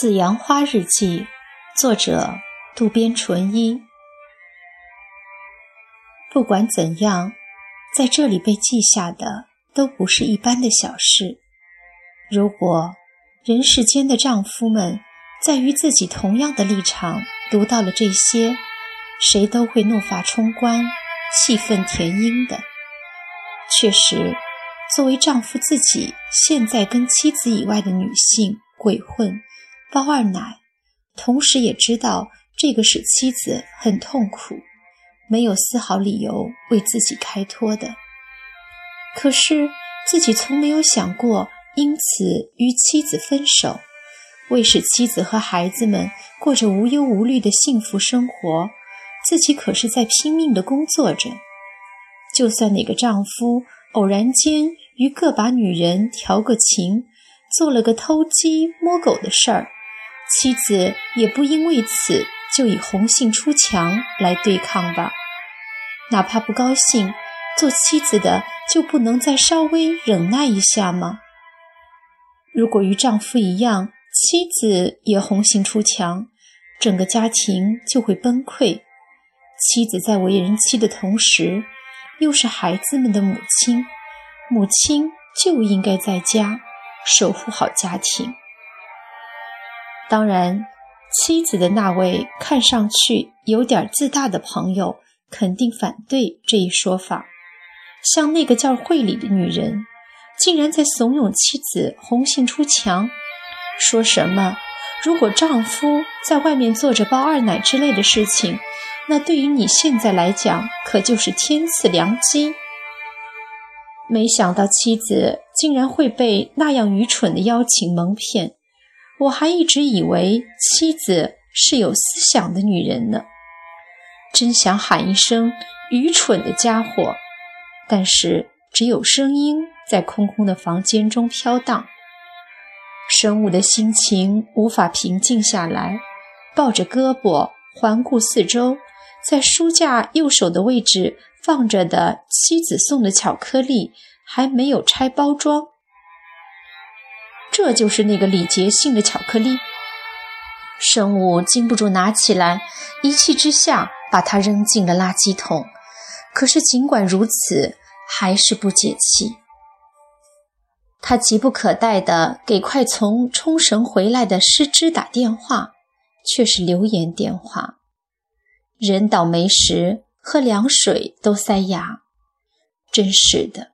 《紫阳花日记》，作者渡边淳一。不管怎样，在这里被记下的都不是一般的小事。如果人世间的丈夫们在与自己同样的立场读到了这些，谁都会怒发冲冠、气愤填膺的。确实，作为丈夫自己现在跟妻子以外的女性鬼混。包二奶，同时也知道这个使妻子很痛苦，没有丝毫理由为自己开脱的。可是自己从没有想过因此与妻子分手，为使妻子和孩子们过着无忧无虑的幸福生活，自己可是在拼命的工作着。就算哪个丈夫偶然间与个把女人调个情，做了个偷鸡摸狗的事儿。妻子也不因为此就以红杏出墙来对抗吧，哪怕不高兴，做妻子的就不能再稍微忍耐一下吗？如果与丈夫一样，妻子也红杏出墙，整个家庭就会崩溃。妻子在为人妻的同时，又是孩子们的母亲，母亲就应该在家守护好家庭。当然，妻子的那位看上去有点自大的朋友肯定反对这一说法。像那个叫惠理的女人，竟然在怂恿妻子红杏出墙，说什么如果丈夫在外面做着包二奶之类的事情，那对于你现在来讲可就是天赐良机。没想到妻子竟然会被那样愚蠢的邀请蒙骗。我还一直以为妻子是有思想的女人呢，真想喊一声“愚蠢的家伙”，但是只有声音在空空的房间中飘荡。神武的心情无法平静下来，抱着胳膊环顾四周，在书架右手的位置放着的妻子送的巧克力还没有拆包装。这就是那个礼节性的巧克力。生物禁不住拿起来，一气之下把它扔进了垃圾桶。可是尽管如此，还是不解气。他急不可待地给快从冲绳回来的师之打电话，却是留言电话。人倒霉时，喝凉水都塞牙。真是的，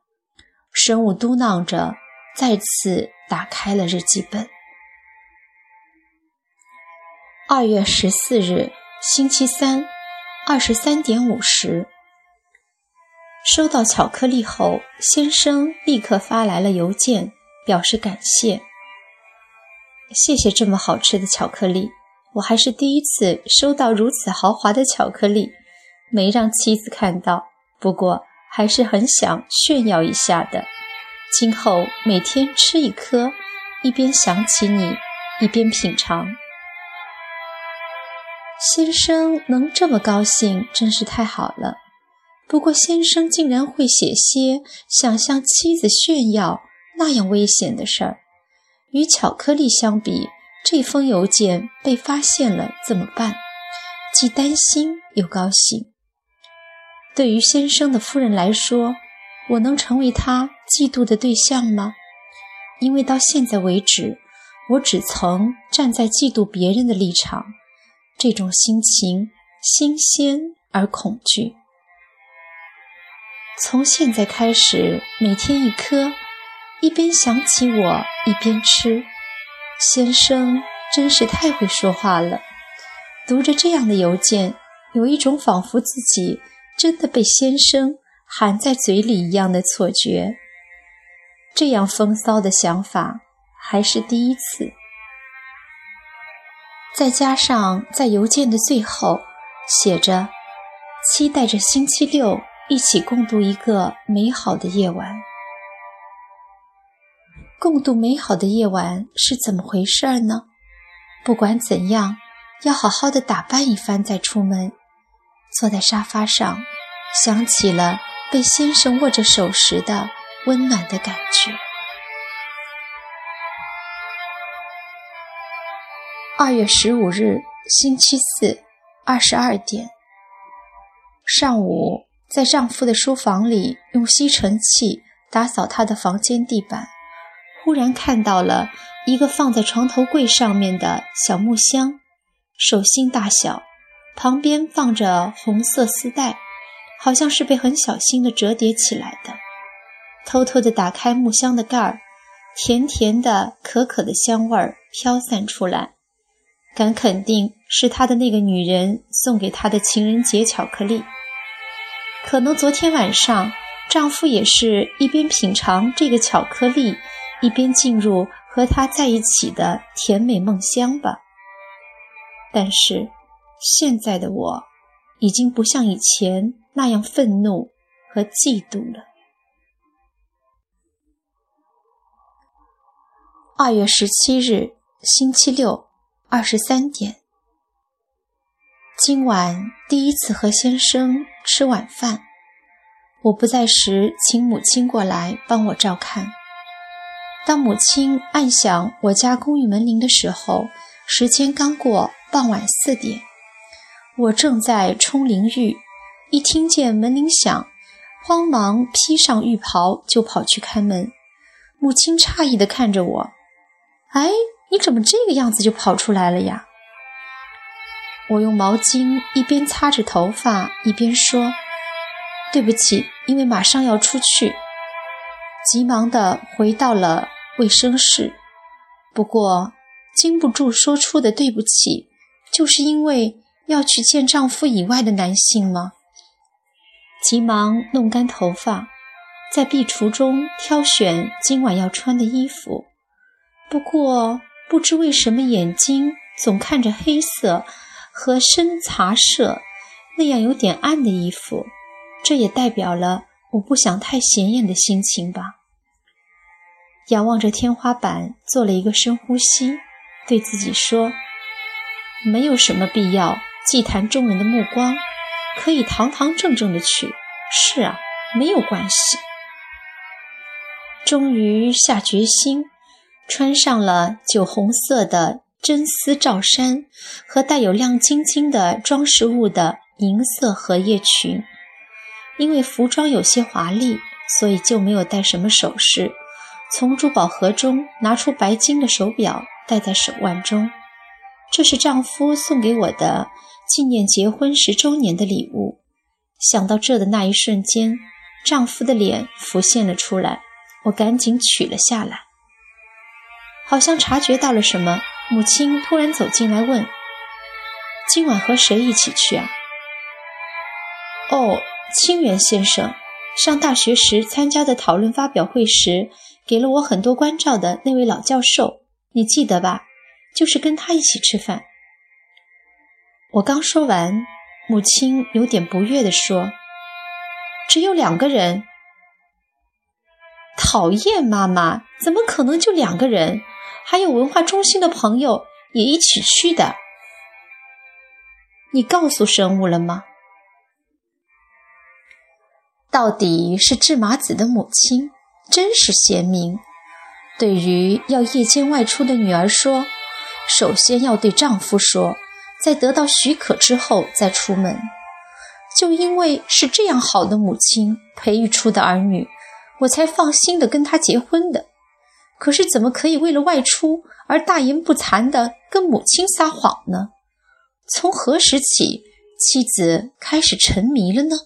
生物嘟囔着，再次。打开了日记本。二月十四日，星期三，二十三点五十，收到巧克力后，先生立刻发来了邮件，表示感谢。谢谢这么好吃的巧克力，我还是第一次收到如此豪华的巧克力，没让妻子看到，不过还是很想炫耀一下的。今后每天吃一颗，一边想起你，一边品尝。先生能这么高兴，真是太好了。不过先生竟然会写些想向妻子炫耀那样危险的事儿，与巧克力相比，这封邮件被发现了怎么办？既担心又高兴。对于先生的夫人来说。我能成为他嫉妒的对象吗？因为到现在为止，我只曾站在嫉妒别人的立场，这种心情新鲜而恐惧。从现在开始，每天一颗，一边想起我，一边吃。先生真是太会说话了。读着这样的邮件，有一种仿佛自己真的被先生。含在嘴里一样的错觉，这样风骚的想法还是第一次。再加上在邮件的最后写着“期待着星期六一起共度一个美好的夜晚”，共度美好的夜晚是怎么回事呢？不管怎样，要好好的打扮一番再出门。坐在沙发上，想起了。被先生握着手时的温暖的感觉。二月十五日，星期四，二十二点。上午在丈夫的书房里用吸尘器打扫他的房间地板，忽然看到了一个放在床头柜上面的小木箱，手心大小，旁边放着红色丝带，好像是被很小心的折叠起来的。偷偷地打开木箱的盖儿，甜甜的、可可的香味儿飘散出来。敢肯定是他的那个女人送给他的情人节巧克力。可能昨天晚上丈夫也是一边品尝这个巧克力，一边进入和她在一起的甜美梦乡吧。但是现在的我，已经不像以前那样愤怒和嫉妒了。二月十七日，星期六。二十三点，今晚第一次和先生吃晚饭。我不在时，请母亲过来帮我照看。当母亲按响我家公寓门铃的时候，时间刚过傍晚四点。我正在冲淋浴，一听见门铃响，慌忙披上浴袍就跑去开门。母亲诧异地看着我：“哎。”你怎么这个样子就跑出来了呀？我用毛巾一边擦着头发一边说：“对不起，因为马上要出去。”急忙地回到了卫生室。不过禁不住说出的对不起，就是因为要去见丈夫以外的男性吗？急忙弄干头发，在壁橱中挑选今晚要穿的衣服。不过。不知为什么，眼睛总看着黑色和深茶色那样有点暗的衣服，这也代表了我不想太显眼的心情吧。仰望着天花板，做了一个深呼吸，对自己说：“没有什么必要忌谈众人的目光，可以堂堂正正的去。是啊，没有关系。”终于下决心。穿上了酒红色的真丝罩衫和带有亮晶晶的装饰物的银色荷叶裙，因为服装有些华丽，所以就没有戴什么首饰。从珠宝盒中拿出白金的手表，戴在手腕中。这是丈夫送给我的纪念结婚十周年的礼物。想到这的那一瞬间，丈夫的脸浮现了出来，我赶紧取了下来。好像察觉到了什么，母亲突然走进来问：“今晚和谁一起去啊？”“哦，清源先生，上大学时参加的讨论发表会时，给了我很多关照的那位老教授，你记得吧？就是跟他一起吃饭。”我刚说完，母亲有点不悦地说：“只有两个人。”“讨厌，妈妈，怎么可能就两个人？”还有文化中心的朋友也一起去的。你告诉生物了吗？到底是智麻子的母亲真是贤明。对于要夜间外出的女儿说，首先要对丈夫说，在得到许可之后再出门。就因为是这样好的母亲培育出的儿女，我才放心的跟他结婚的。可是怎么可以为了外出而大言不惭地跟母亲撒谎呢？从何时起，妻子开始沉迷了呢？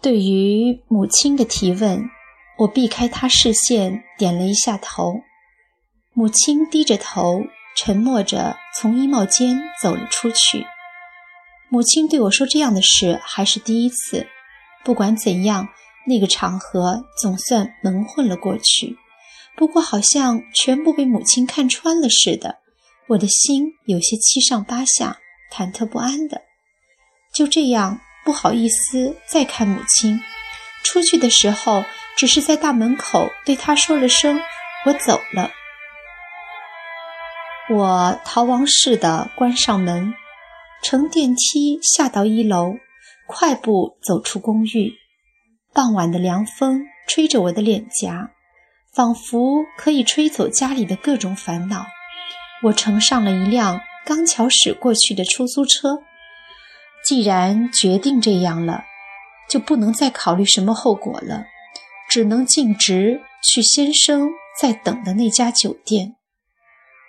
对于母亲的提问，我避开她视线，点了一下头。母亲低着头，沉默着从衣帽间走了出去。母亲对我说这样的事还是第一次。不管怎样。那个场合总算蒙混了过去，不过好像全部被母亲看穿了似的，我的心有些七上八下、忐忑不安的。就这样，不好意思再看母亲。出去的时候，只是在大门口对她说了声“我走了”。我逃亡似的关上门，乘电梯下到一楼，快步走出公寓。傍晚的凉风吹着我的脸颊，仿佛可以吹走家里的各种烦恼。我乘上了一辆刚巧驶过去的出租车。既然决定这样了，就不能再考虑什么后果了，只能径直去先生在等的那家酒店。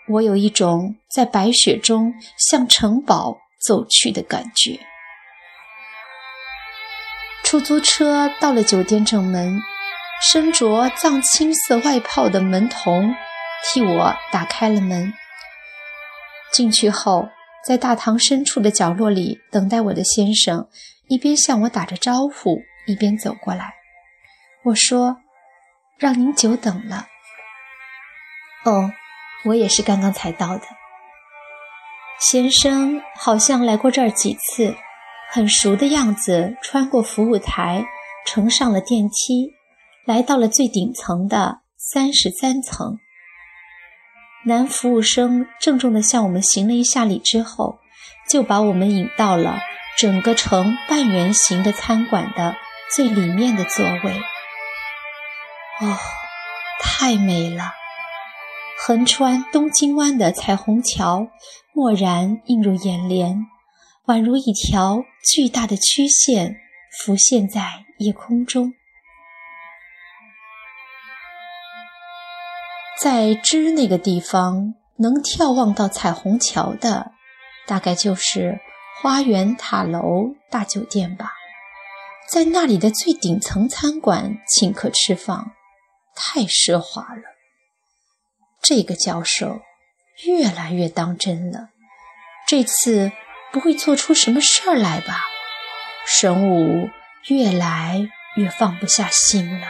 我有一种在白雪中向城堡走去的感觉。出租车到了酒店正门，身着藏青色外袍的门童替我打开了门。进去后，在大堂深处的角落里等待我的先生，一边向我打着招呼，一边走过来。我说：“让您久等了。”哦。我也是刚刚才到的。先生好像来过这儿几次，很熟的样子。穿过服务台，乘上了电梯，来到了最顶层的三十三层。男服务生郑重地向我们行了一下礼之后，就把我们引到了整个呈半圆形的餐馆的最里面的座位。哦，太美了！横穿东京湾的彩虹桥蓦然映入眼帘，宛如一条巨大的曲线浮现在夜空中。在之那个地方能眺望到彩虹桥的，大概就是花园塔楼大酒店吧。在那里的最顶层餐馆请客吃饭，太奢华了。这个教授越来越当真了，这次不会做出什么事儿来吧？神武越来越放不下心了。